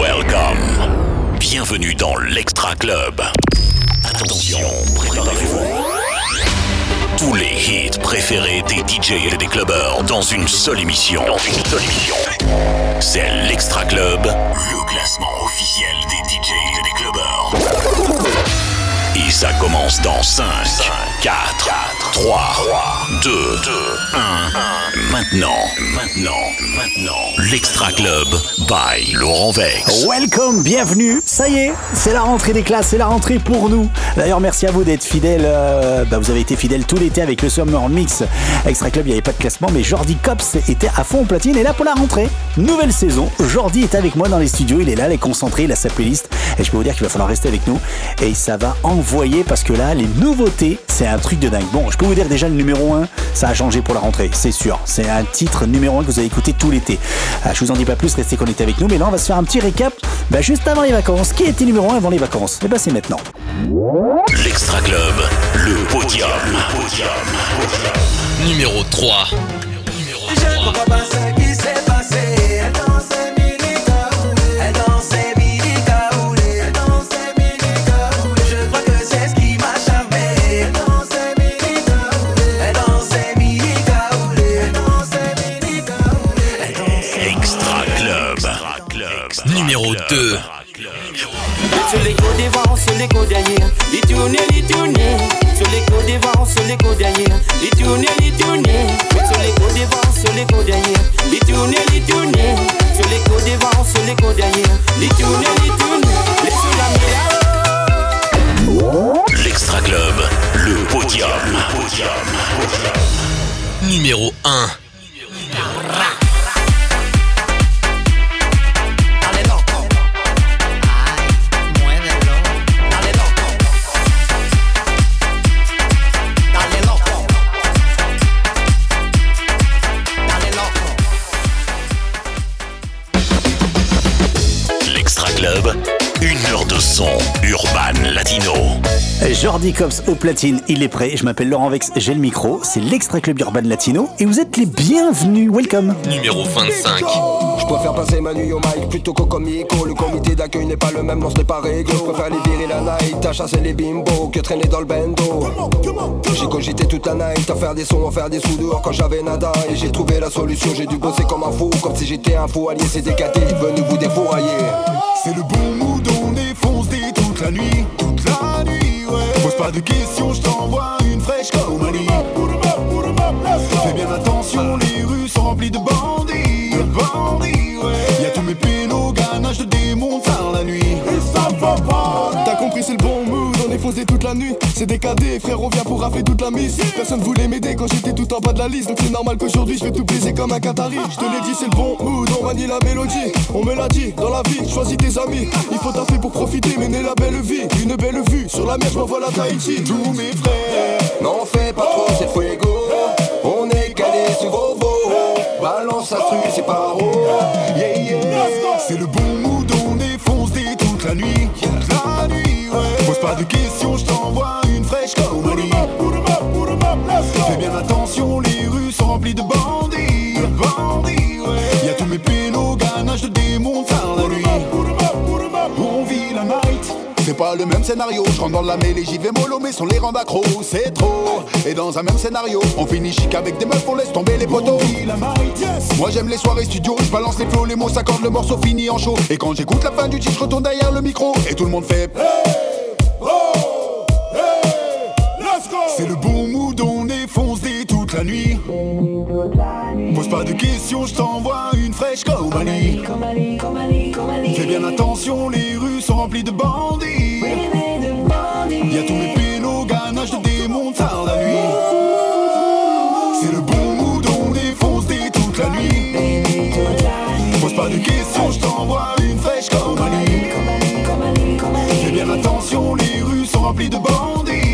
Welcome. Bienvenue dans l'Extra Club. Attention, préparez-vous. Tous les hits préférés des DJ et des clubbers dans une seule émission. Dans une seule émission. C'est l'Extra Club, le classement officiel des DJ et des clubbers. Et ça commence dans 5, 4, 3, 2, 1. Maintenant, maintenant, maintenant. L'Extra Club by Laurent Vex. Welcome, bienvenue. Ça y est, c'est la rentrée des classes, c'est la rentrée pour nous. D'ailleurs, merci à vous d'être fidèles. euh, bah, vous avez été fidèles tout l'été avec le Summer Mix. Extra Club, il n'y avait pas de classement, mais Jordi Cops était à fond au platine et là pour la rentrée. Nouvelle saison. Jordi est avec moi dans les studios. Il est là, il est concentré, il a sa playlist. Et je peux vous dire qu'il va falloir rester avec nous. Et ça va envoyer parce que là, les nouveautés, c'est un truc de dingue. Bon, je peux vous dire déjà le numéro 1, ça a changé pour la rentrée, c'est sûr. C'est un titre numéro 1 que vous avez écouté tout l'été. Euh, je vous en dis pas plus, restez connectés avec nous, mais là on va se faire un petit récap bah, juste avant les vacances. Qui était numéro 1 avant les vacances? Et bah c'est maintenant. L'Extra Club, le podium. Le podium, podium, podium. Numéro 3. Numéro 3. 2. Sur les côtes devant, sur les côtes derrière, il tourne, il tourne. Sur les côtes devant, sur les côtes derrière, il tourne, il tourne. Sur les côtes devant, sur les côtes derrière, il tourne, il tourne. Sur les côtes devant, sur les côtes derrière, il tourne, il tourne. Les sous la mer. L'Extra Club, le podium. Le podium. Numéro 1. Jordi Cops au platine, il est prêt. Je m'appelle Laurent Vex, j'ai le micro. C'est l'Extra Club Urban Latino et vous êtes les bienvenus. Welcome. Numéro 25. Je préfère passer ma nuit au mic plutôt qu'au comico Le comité d'accueil n'est pas le même, non ce n'est pas réglo Je préfère les virer la night, à chasser les bimbos Que traîner dans le bendo J'ai cogité toute la night, à faire des sons, à faire des sous dehors quand j'avais nada Et j'ai trouvé la solution, j'ai dû bosser comme un fou Comme si j'étais un fou allié, c'est décaté, venu vous défourailler C'est le bon mood, on défonce des toute la nuit, la nuit, ouais. Pose pas de questions, je t'envoie une fraîche comme. Fais bien attention, les rues sont remplies de bandits, posé toute la nuit. C'est décadé, frère, on vient pour rafler toute la mise. Personne voulait m'aider quand j'étais tout en bas de la liste. Donc c'est normal qu'aujourd'hui je vais tout baiser comme un Qatari. Je te l'ai dit, c'est le bon mood, on manie la mélodie. On me l'a dit, dans la vie, choisis tes amis. Il faut taffer pour profiter, mener la belle vie. Une belle vue, sur la mer, je m'envoie la Tahiti. Tous mes frères, Non fais pas trop, c'est fuego On est calé sur vos veaux Balance instru, c'est pas haut yeah, yeah. C'est le bon mood, on défonce des toute la nuit, Pose pas de questions, je t'envoie une fraîche comme. Fais bien attention, les rues sont remplies de bandits, de bandits, ouais. Y'a tous mes pélos, ganache de démons la nuit. On vit la night. C'est pas le même scénario, je rentre dans la mêlée, j'y vais mollo, mais sont les rangs d'accro, c'est trop. Et dans un même scénario, on finit chic avec des meufs, on laisse tomber les poteaux. Moi j'aime les soirées studio, je balance les flots, les mots s'accordent, le morceau finit en chaud. Et quand j'écoute la fin du titre, je retourne derrière le micro, et tout le monde fait. C'est Pose pas de questions, je t'envoie une fraîche Mali. Fais bien attention, les rues sont remplies de bandits. Y'a tous mes pélos, ganache de démons tard la nuit. C'est le bon mood, on défonce toute la nuit. Pose pas de questions, je t'envoie une fraîche Mali. Fais bien attention, les rues sont remplies. De bandits,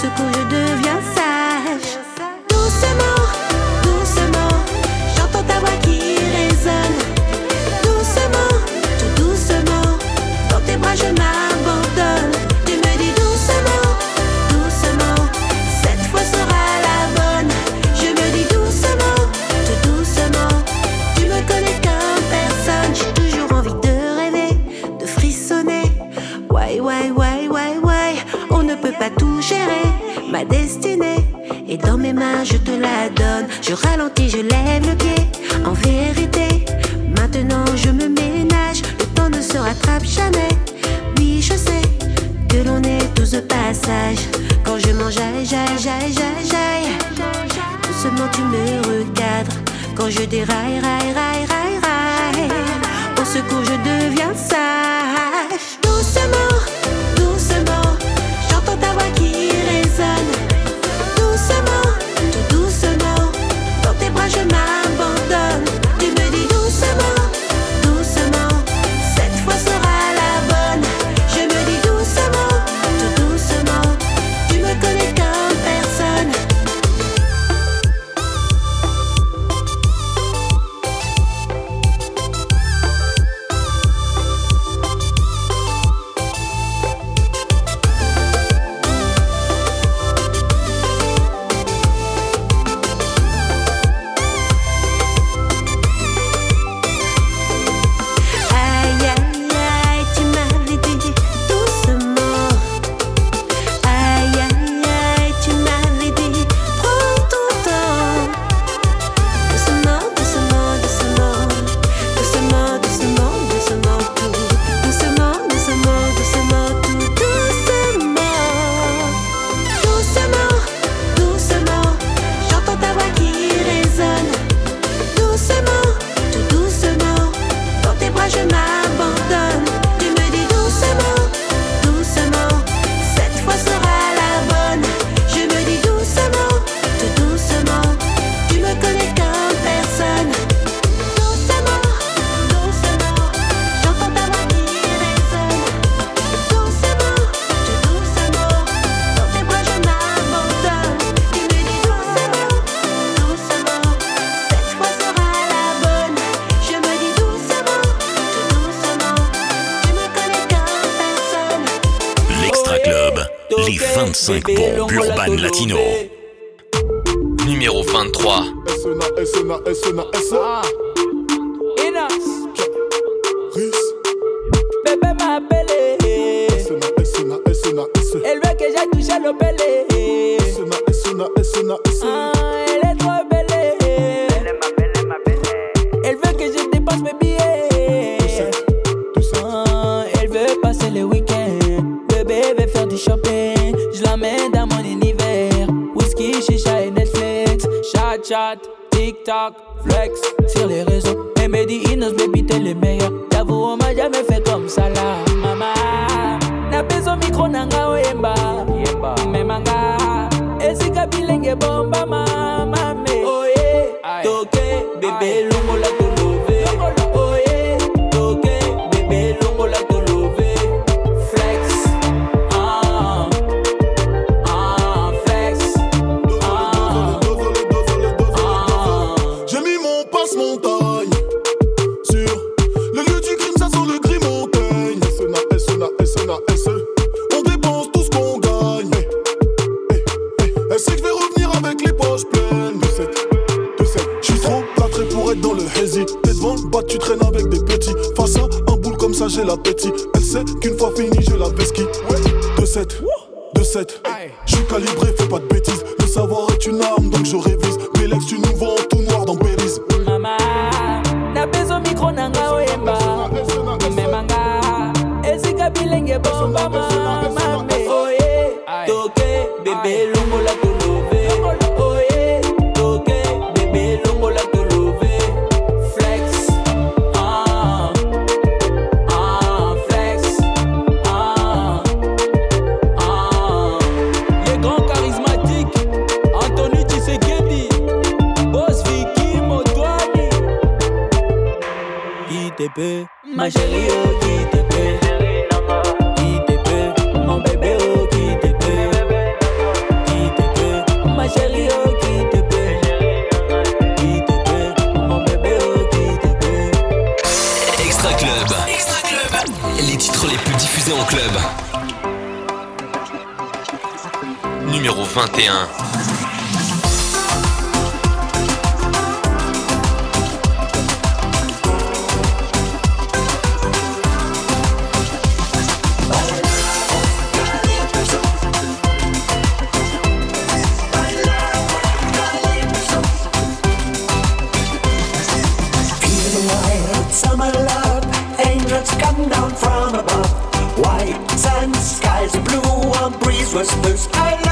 Sıkı die Reihe, Reihe, came down from above. White sand skies, blue and breeze whispers, I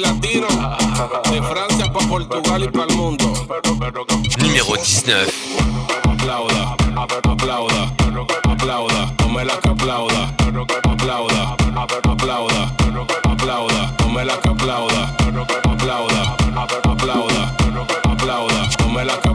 Latino, de Francia para Portugal y para el mundo. Numéro 19. Aplauda, aplauda, aplauda, la que aplauda, aplauda, aplauda, aplauda, la que aplauda, aplauda, aplauda, aplauda, la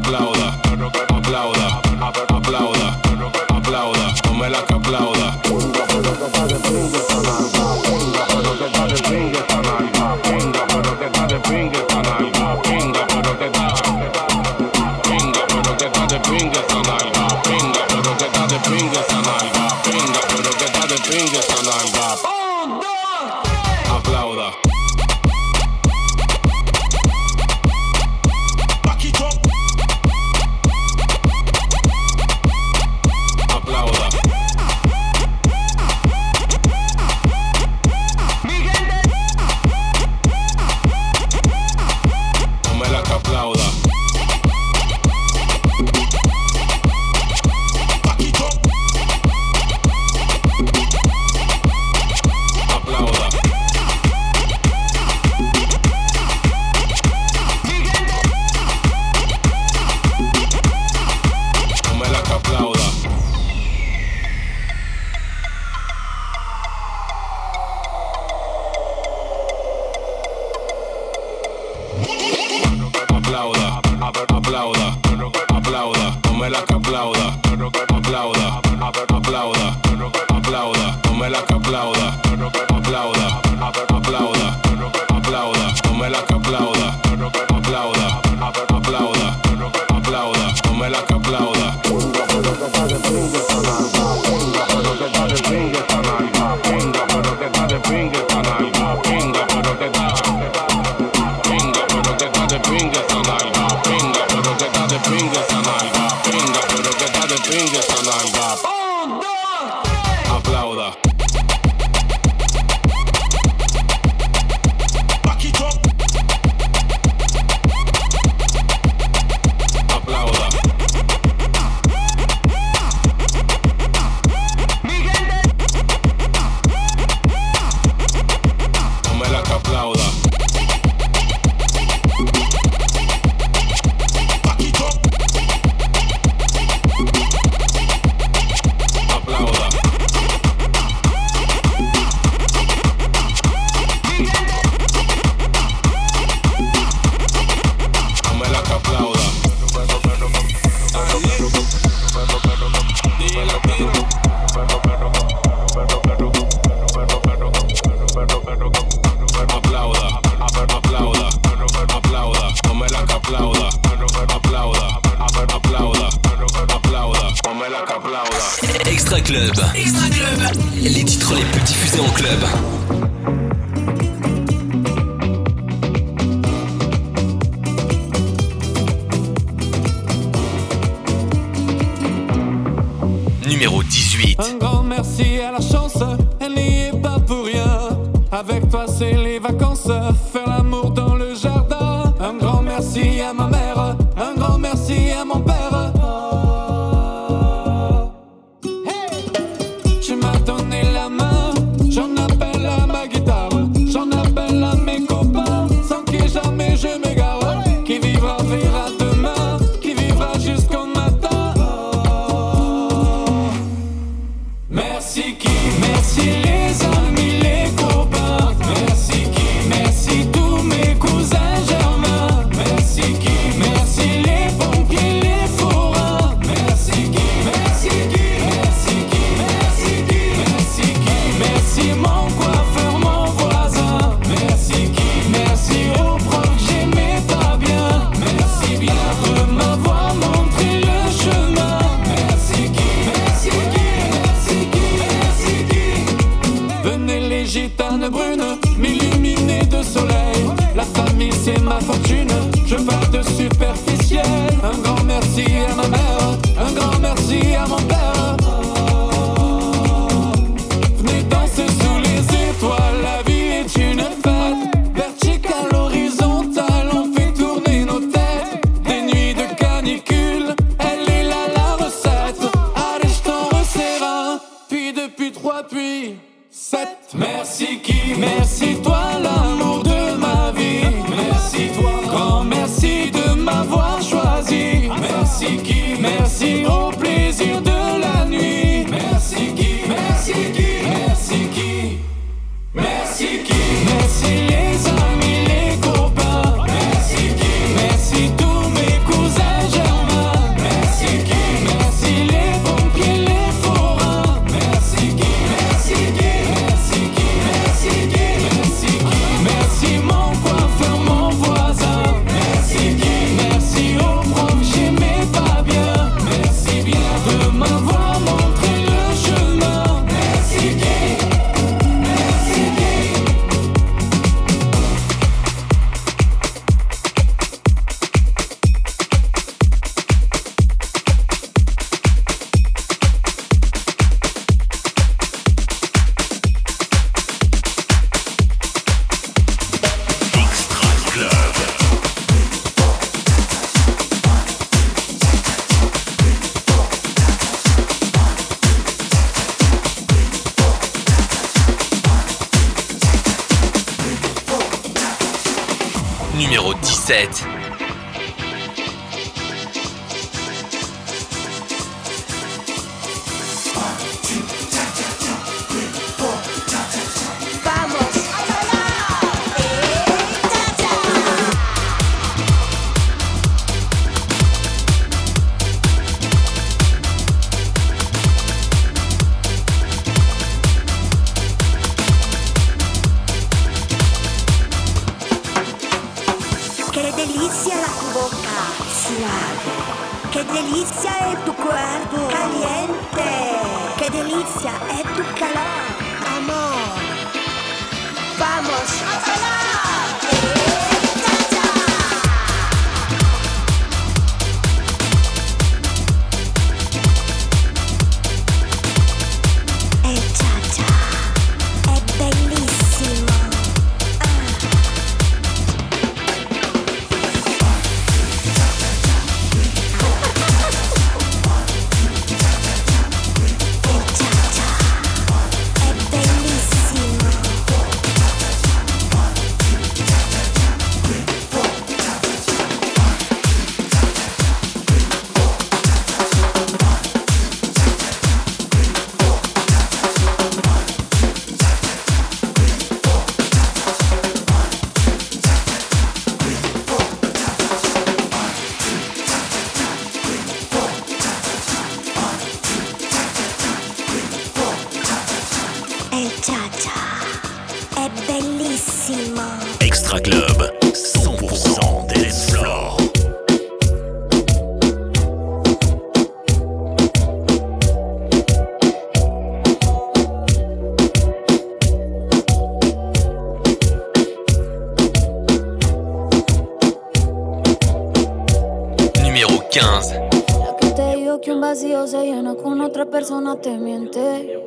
te miente.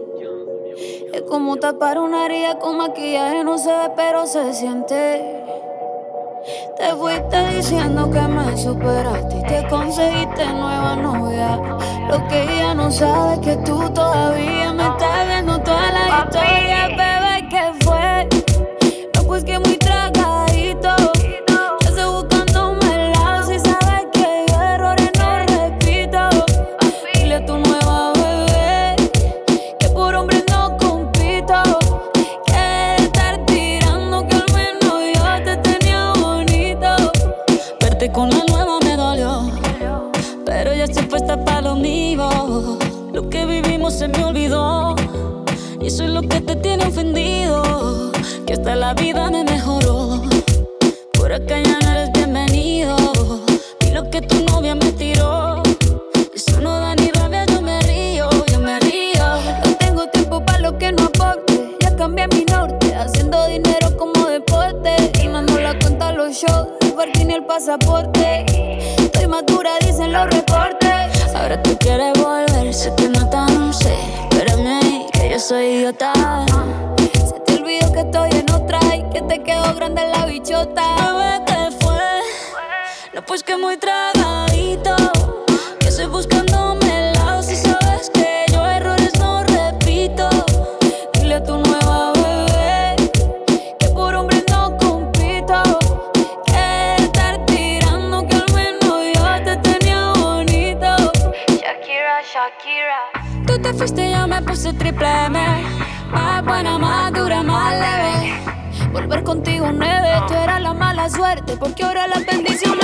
Es como tapar una herida con maquillaje, no se ve, pero se siente. Te fuiste diciendo que me superaste y te conseguiste nueva novia. Lo que ella no sabe es que tú todavía me estás viendo toda la historia, bebé, ¿qué fue? No, pues que muy Con la nueva me dolió, pero ya estoy puesta para lo mío. Lo que vivimos se me olvidó. Y eso es lo que te tiene ofendido. Que hasta la vida me mejoró. Pasaporte. Estoy madura, dicen los reportes. Ahora tú quieres volver, sé que no tan sé. Espérame ahí, que yo soy idiota. Se te olvidó que estoy en otra y que te quedó grande la bichota. Bebé, ¿qué fue? No, pues que muy tragadito. Triple M. Más buena, más dura, más leve. Volver contigo nueve, tú eras la mala suerte. Porque ahora las bendiciones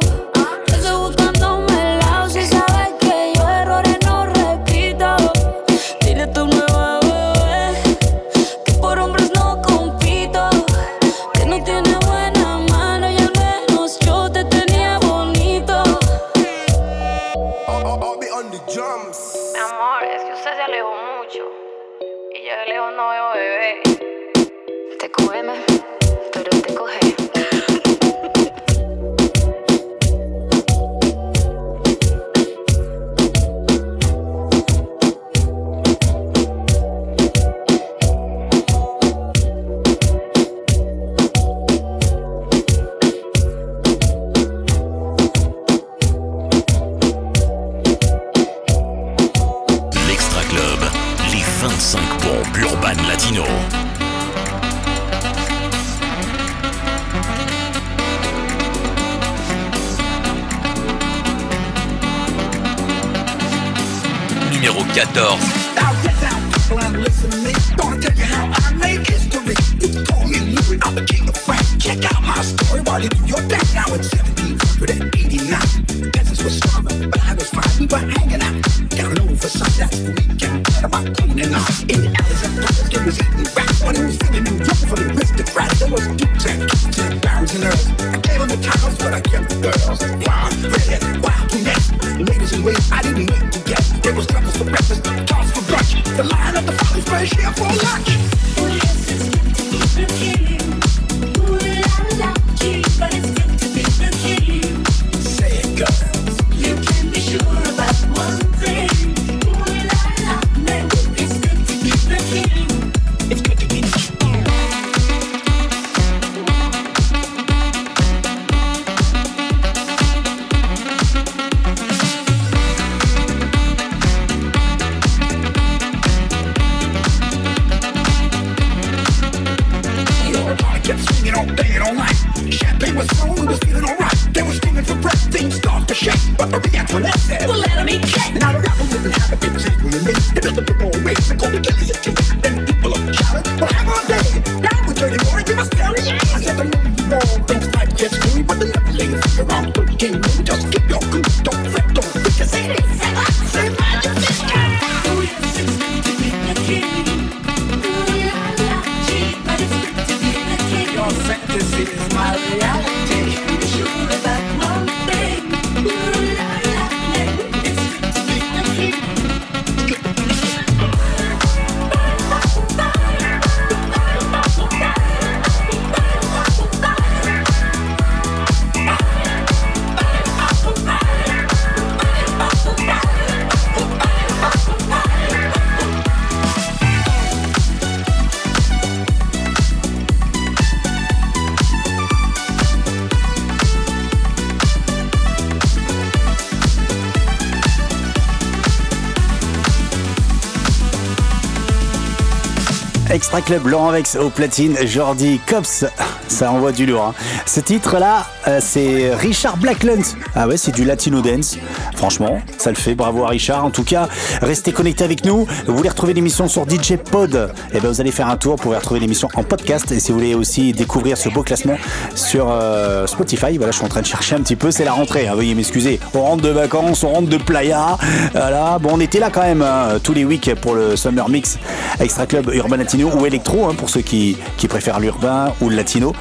Club, Laurent Vex au platine, Jordi Cops, ça envoie du lourd. hein. Ce titre-là, euh, c'est Richard Blackland. Ah ouais, c'est du Latino Dance. Franchement, ça le fait. Bravo à Richard. En tout cas, restez connectés avec nous. Vous voulez retrouver l'émission sur DJ Pod? Eh ben, vous allez faire un tour pour retrouver l'émission en podcast. Et si vous voulez aussi découvrir ce beau classement sur euh, Spotify, voilà, je suis en train de chercher un petit peu. C'est la rentrée. hein, veuillez m'excuser. On rentre de vacances, on rentre de playa. Voilà. Bon, on était là quand même hein, tous les week pour le Summer Mix Extra Club Urban Latino ou Electro hein, pour ceux qui, qui préfèrent l'urbain ou le latino.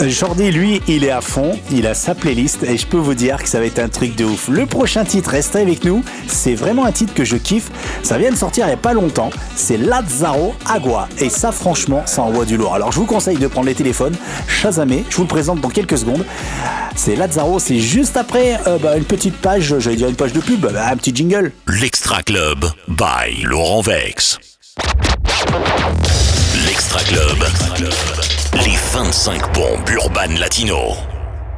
Euh, Jordi, lui, il est à fond. Il a sa playlist et je peux vous dire que ça va être un truc de ouf. Le prochain titre, restez avec nous. C'est vraiment un titre que je kiffe. Ça vient de sortir il n'y a pas longtemps. C'est Lazzaro Agua. Et ça, franchement, ça envoie du lourd. Alors, je vous conseille de prendre les téléphones, Shazamé. Je vous le présente dans quelques secondes. C'est Lazzaro. C'est juste après euh, bah, une petite page, j'allais dire une page de pub, bah, un petit jingle. L'Extra Club by Laurent Vex. L'Extra Club. Les 25 bombes urbaines latino.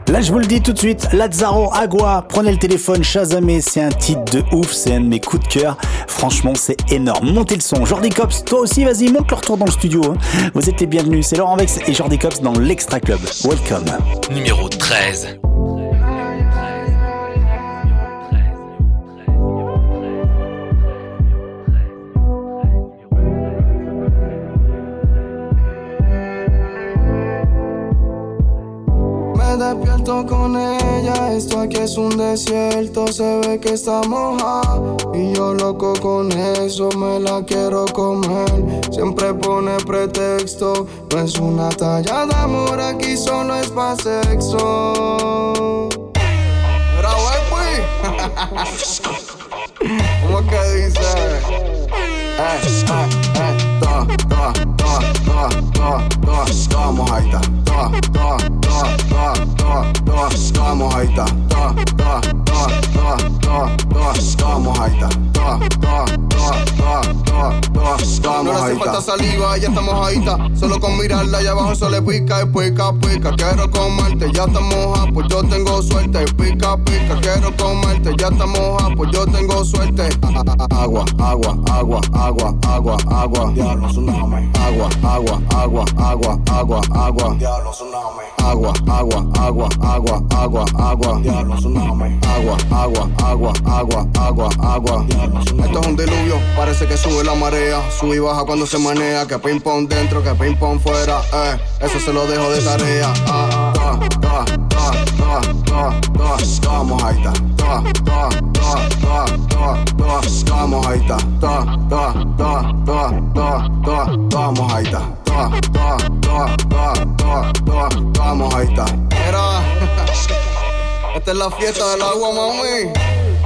Là, je vous le dis tout de suite, Lazzaro Agua, prenez le téléphone, Shazamé, c'est un titre de ouf, c'est un de mes coups de cœur. Franchement, c'est énorme. Montez le son. Jordi Cops, toi aussi, vas-y, monte le retour dans le studio. hein. Vous êtes les bienvenus. C'est Laurent Vex et Jordi Cops dans l'Extra Club. Welcome. Numéro 13. Despierto con ella, esto aquí es un desierto, se ve que está mojada y yo loco con eso, me la quiero comer. Siempre pone pretexto, no es una talla de amor, aquí solo es pa' sexo. ¿Cómo que dice? Eh, eh, eh, toa, toa, No falta saliva, ya estamos mojadita. Solo con mirarla allá abajo eso le pica y pica, pica. Quiero comerte, ya estamos moja, pues yo tengo suerte. Pica, pica, quiero comerte, ya estamos moja, pues yo tengo suerte. Agua, agua, agua, agua, agua, agua. Tsunami. Agua, agua, agua, agua, agua, agua. Diablo, tsunami. Agua, agua, agua, agua, agua, agua. Diablo, tsunami. Agua, agua, agua, agua, agua, agua. Esto es un diluvio, parece que sube la marea. Sube y baja cuando se manea. Que ping pong dentro, que ping pong fuera. Eh, eso se lo dejo de tarea. Ah, ah, ah, ah, ah, ah, ah, ah. Ah, ah, ah, ah, toa, toa mojadita, toa, toa, toa, toa, toa, toa, toa mojadita, toa, toa, toa, toa, toa, toa, toa mojadita. Era, esta es la fiesta del agua, mami.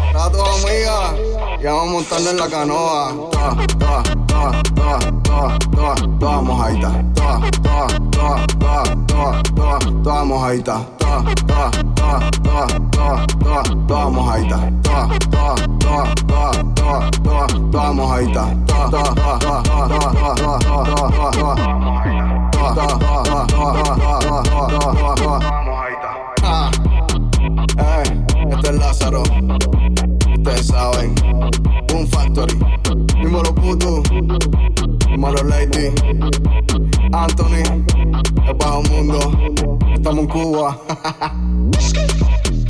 Está tu amiga, ya vamos a montarnos en la canoa. Toa, toa, toa, toa, toa, toa, toa mojadita, toa, toa, toa, toa, toa, toa, toa mojadita toa, toa, toa, toa, toa, toa, toa mojadita. Toa, toa, toa, toa, toa, toa, toa mojadita. Toa, toa, toa, toa, toa, toa, toa, toa, toa, toa, toa, toa, toa, toa, toa, toa, toa, Ah, eh, este es Lázaro. Ustedes saben, un factory. Dímelo puto. Dímelo Lady. Anthony. El bajo mundo. Estamos en Cuba.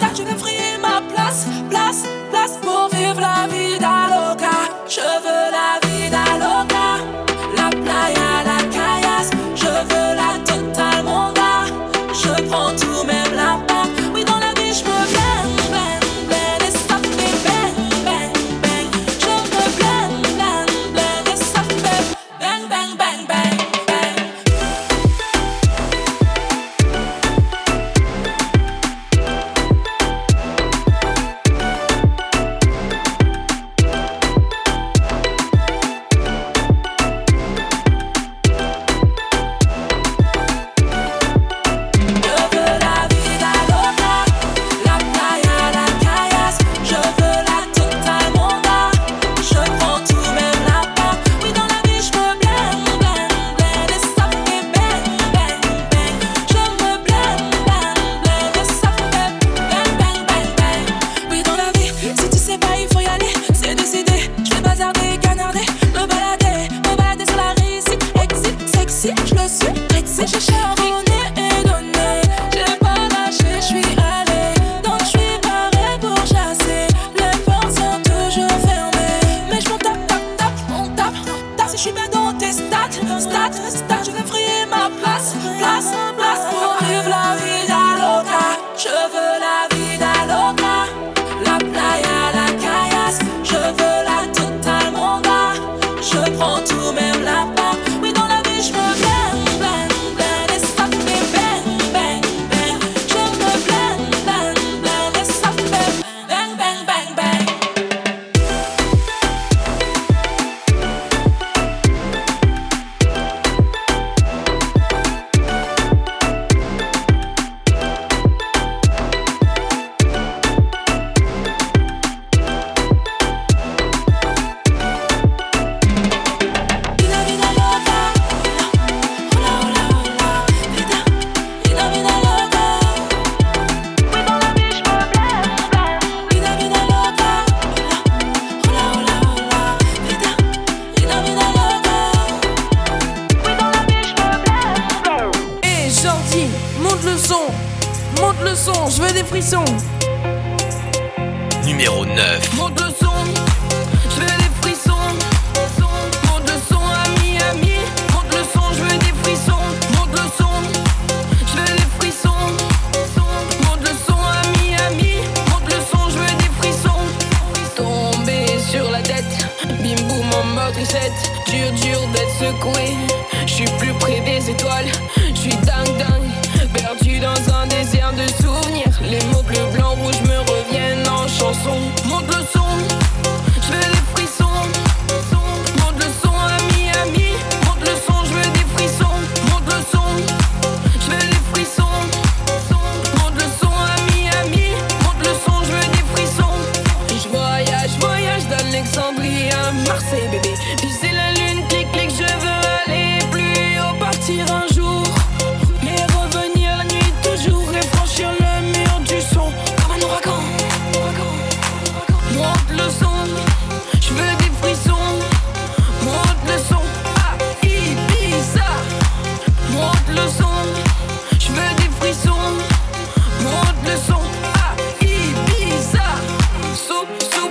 that you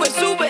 it super.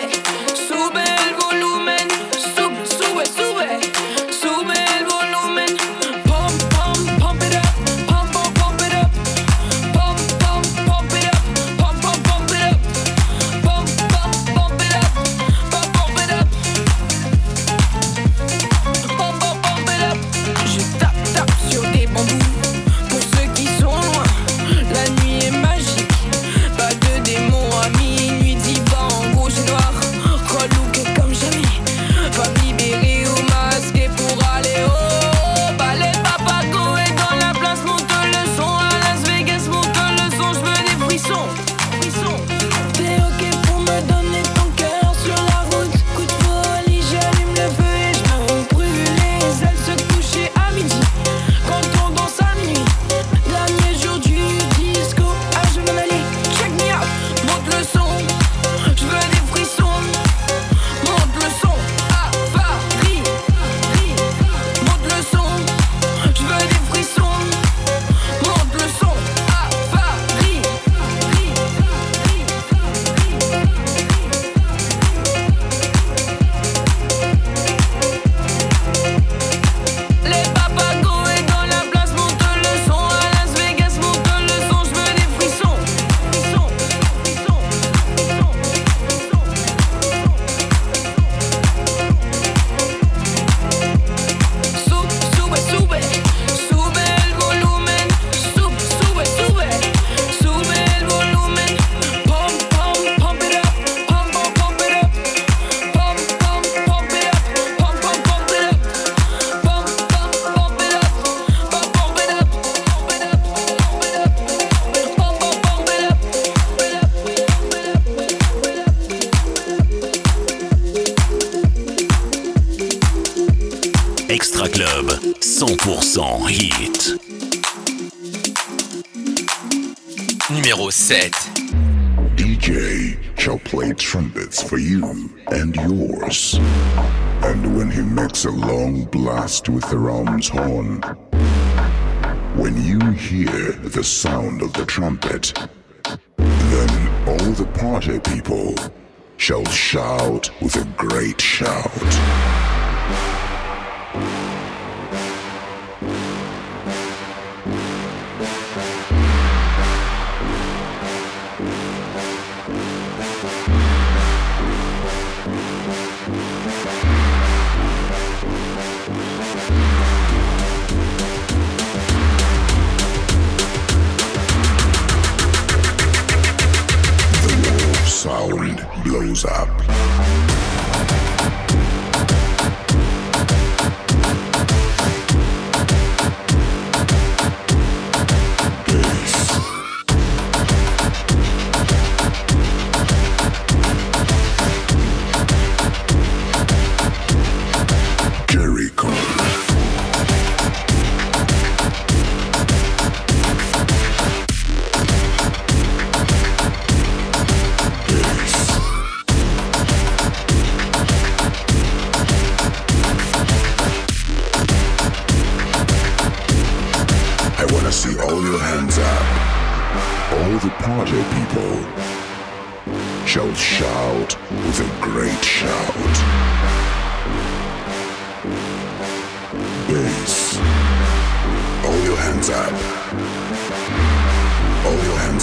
Extra Club, 100% hit. Numéro 7. DJ shall play trumpets for you and yours. And when he makes a long blast with the ram's horn, when you hear the sound of the trumpet, then all the party people shall shout with a great shout.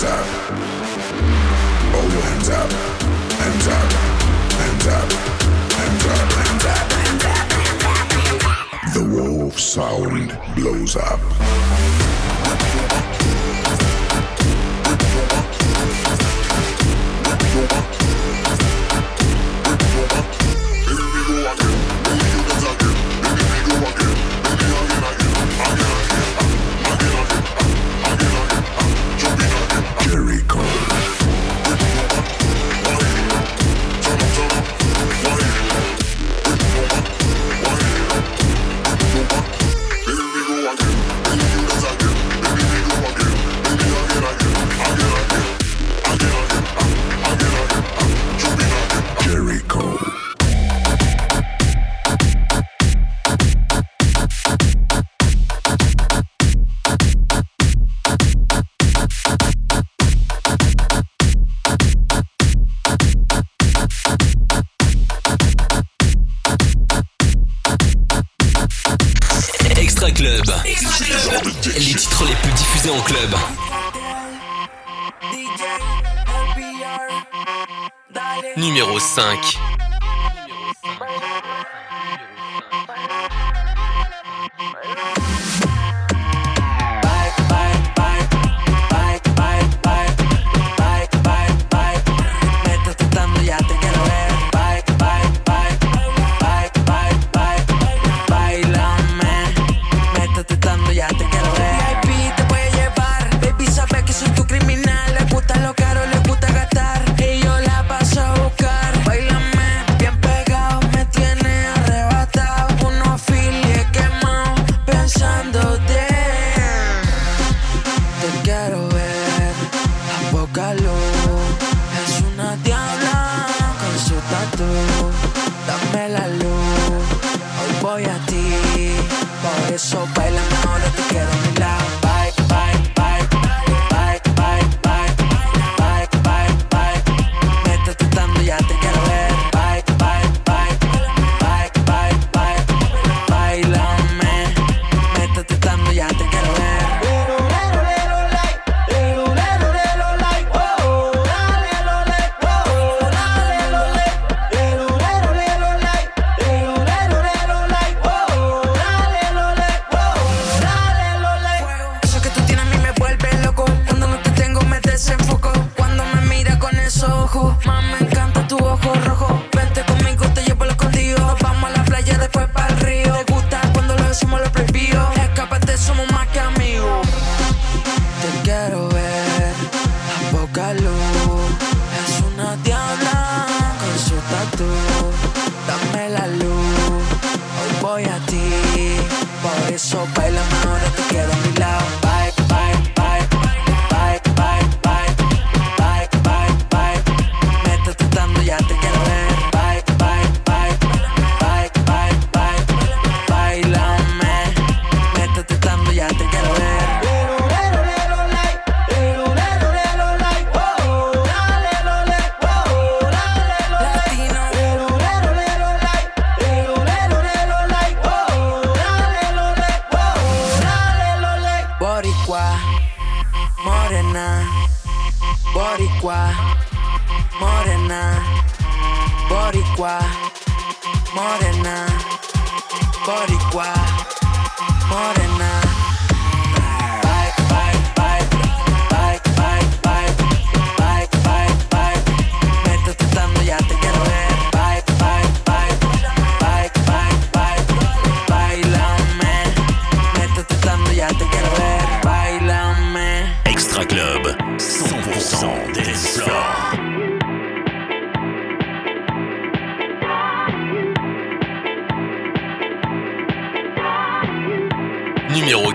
hands up. All your hands up. Hands up. Hands up. Hands up. Hands up. Hands up. The wolf sound blows up. morena, boricua, morena, boricua, morena, boricua, morena.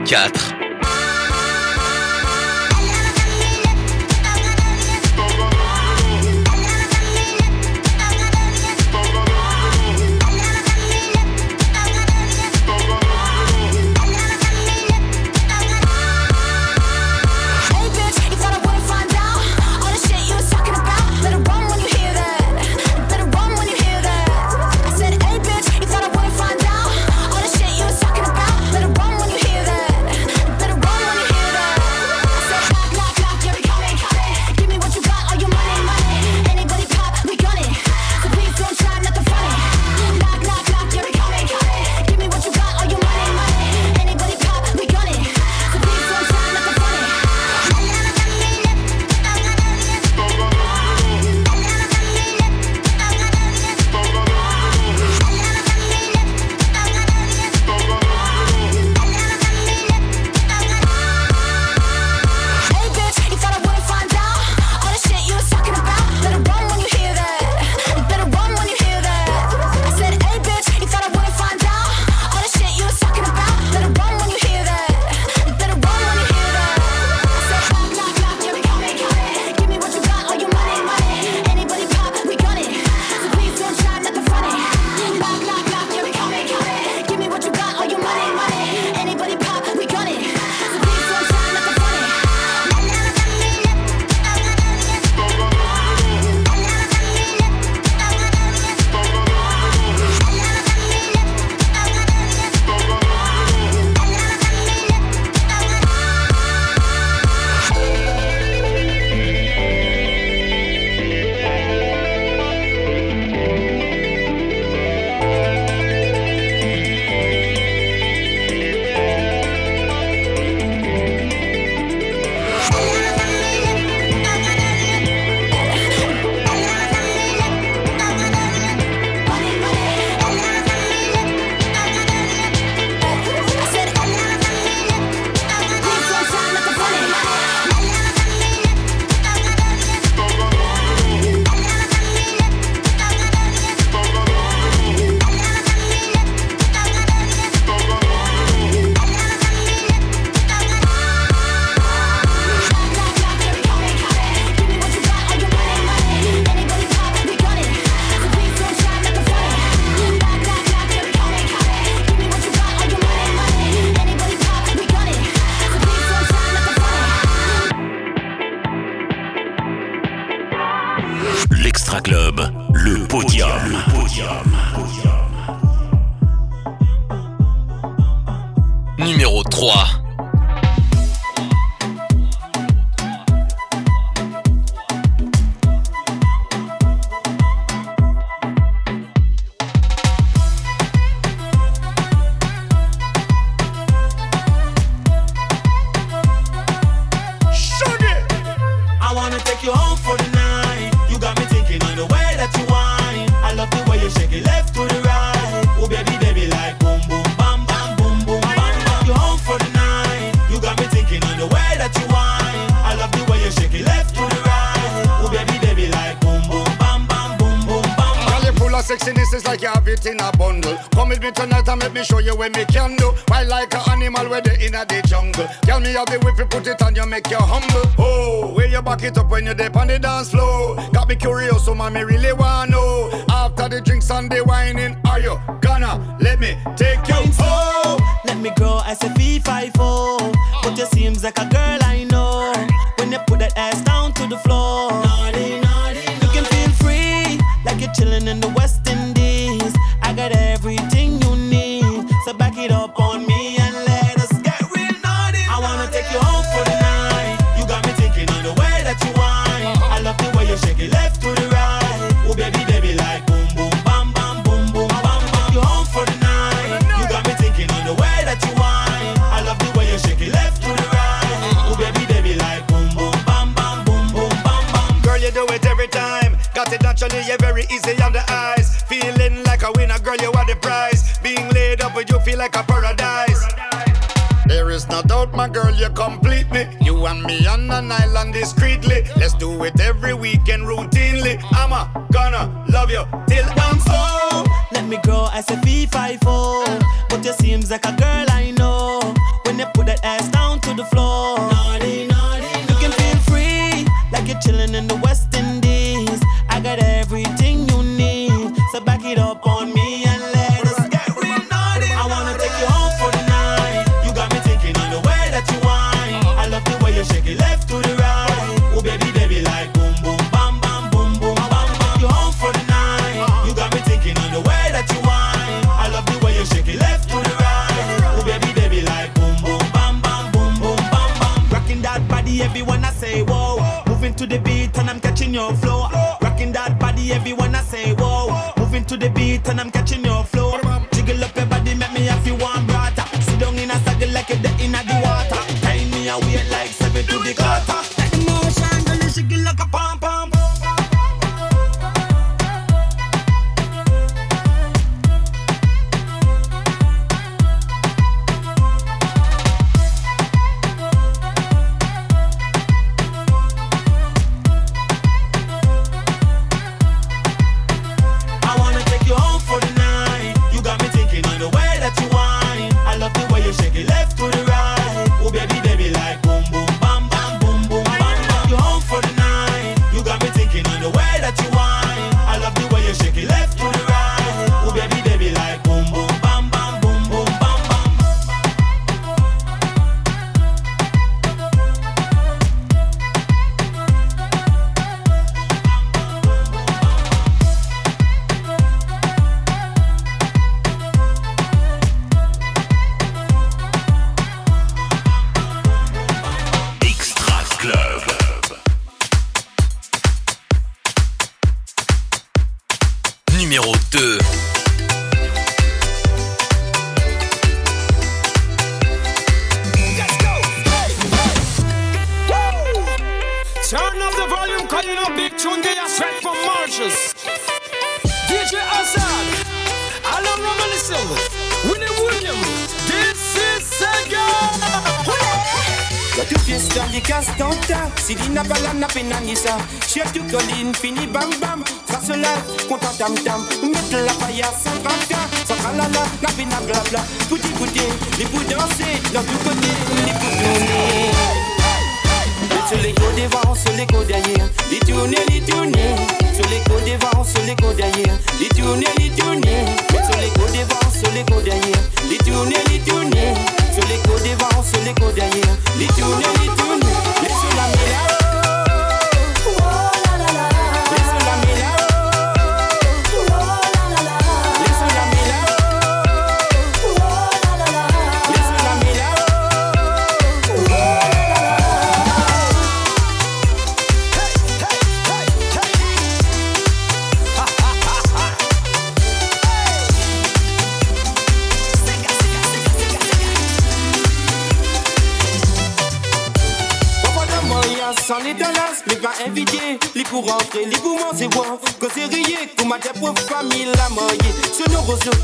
4. I say fee five four, But you seems like a girl Numéro 2 casse dans n'a pas colline, fini bam bam. Trace content tam tam Mettre la paillasse, sans tracas Sans tralala, nappe na blabla les bouts danser Dans tous côtés, les bouts tourner Sur les devant, sur les derrière Les tourner, les les devant, sur les derrière Les tourner, les tourner les devant, sur les derrière Les tourner, les tourner les côtes devant, sur les côtes derrière Les les Mira. ma te pou family la manye Se nou rozou,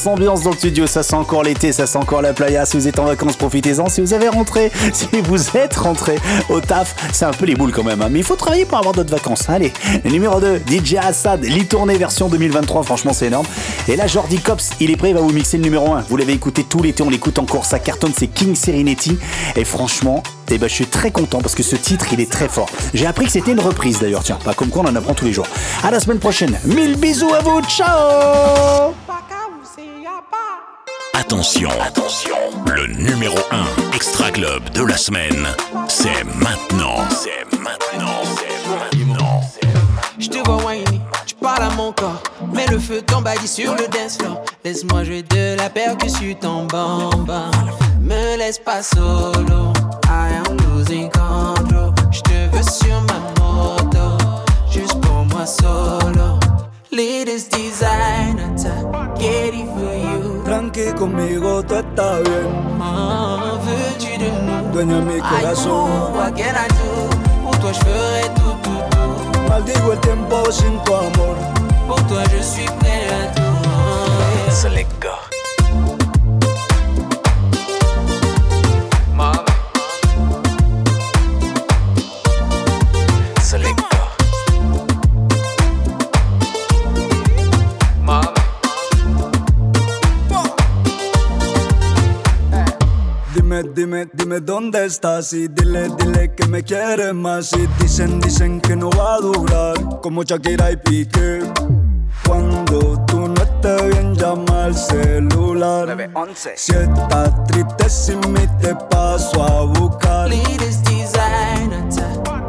s'ambiance dans le studio, ça sent encore l'été, ça sent encore la playa. Si vous êtes en vacances, profitez-en. Si vous avez rentré, si vous êtes rentré au taf, c'est un peu les boules quand même. hein. Mais il faut travailler pour avoir d'autres vacances. Allez, le numéro 2, DJ Assad, l'e-tournée version 2023, franchement c'est énorme. Et là, Jordi Cops, il est prêt, il va vous mixer le numéro 1. Vous l'avez écouté tout l'été, on l'écoute encore, ça cartonne, c'est King Serenity. Et franchement, eh ben, je suis très content parce que ce titre, il est très fort. J'ai appris que c'était une reprise d'ailleurs, tiens, pas comme quoi on en apprend tous les jours. À la semaine prochaine, mille bisous à vous, ciao Attention, attention, le numéro 1 Extra Club de la semaine, c'est maintenant. C'est maintenant, c'est maintenant. Je te vois whiny, tu parles à mon corps. Mets le feu, t'embadis sur le dance floor. Laisse-moi jouer de la percussion en bamba. Me laisse pas solo, I am losing control. Je te veux sur ma moto, juste pour moi solo. Latest designer, get it for you. Tranqui conmigo, tú estás bien. Ah, veux-tu de mi corazón. Pour toi, je ferai tout, tout, tout. Maldigo el tiempo sin tu amor. Pour toi, je suis prêt à tout. Dime, dime, dime dónde estás y dile, dile que me quieres más y dicen, dicen que no va a durar como Shakira y Piqué. Cuando tú no estés bien llama al celular. Si estás triste sin mí te paso a buscar. Latest designer,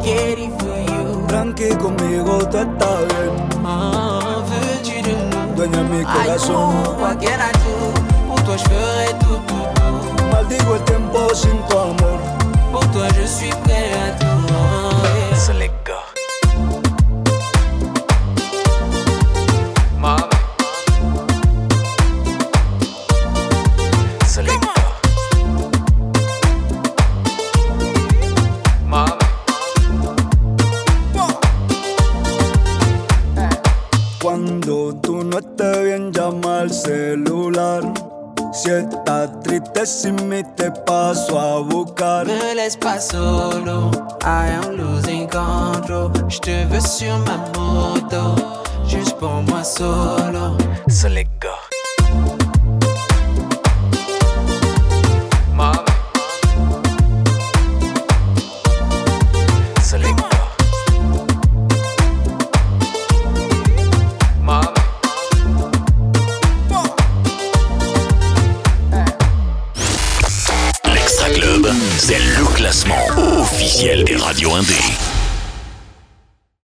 get it for you. Tranqui conmigo tú estás bien. Nous? Dueña de mi corazón. oh, what can I do? Pour toi, je ferai tout, tout, Maldigo el tiempo sin tu amor. Pour toi, je suis prêt à tout. Si estás triste sin mí, te paso a buscar. Me laisse pas solo, I am losing control. Je te veux sur ma moto, juste pour moi solo. L'Extra Club, c'est Radio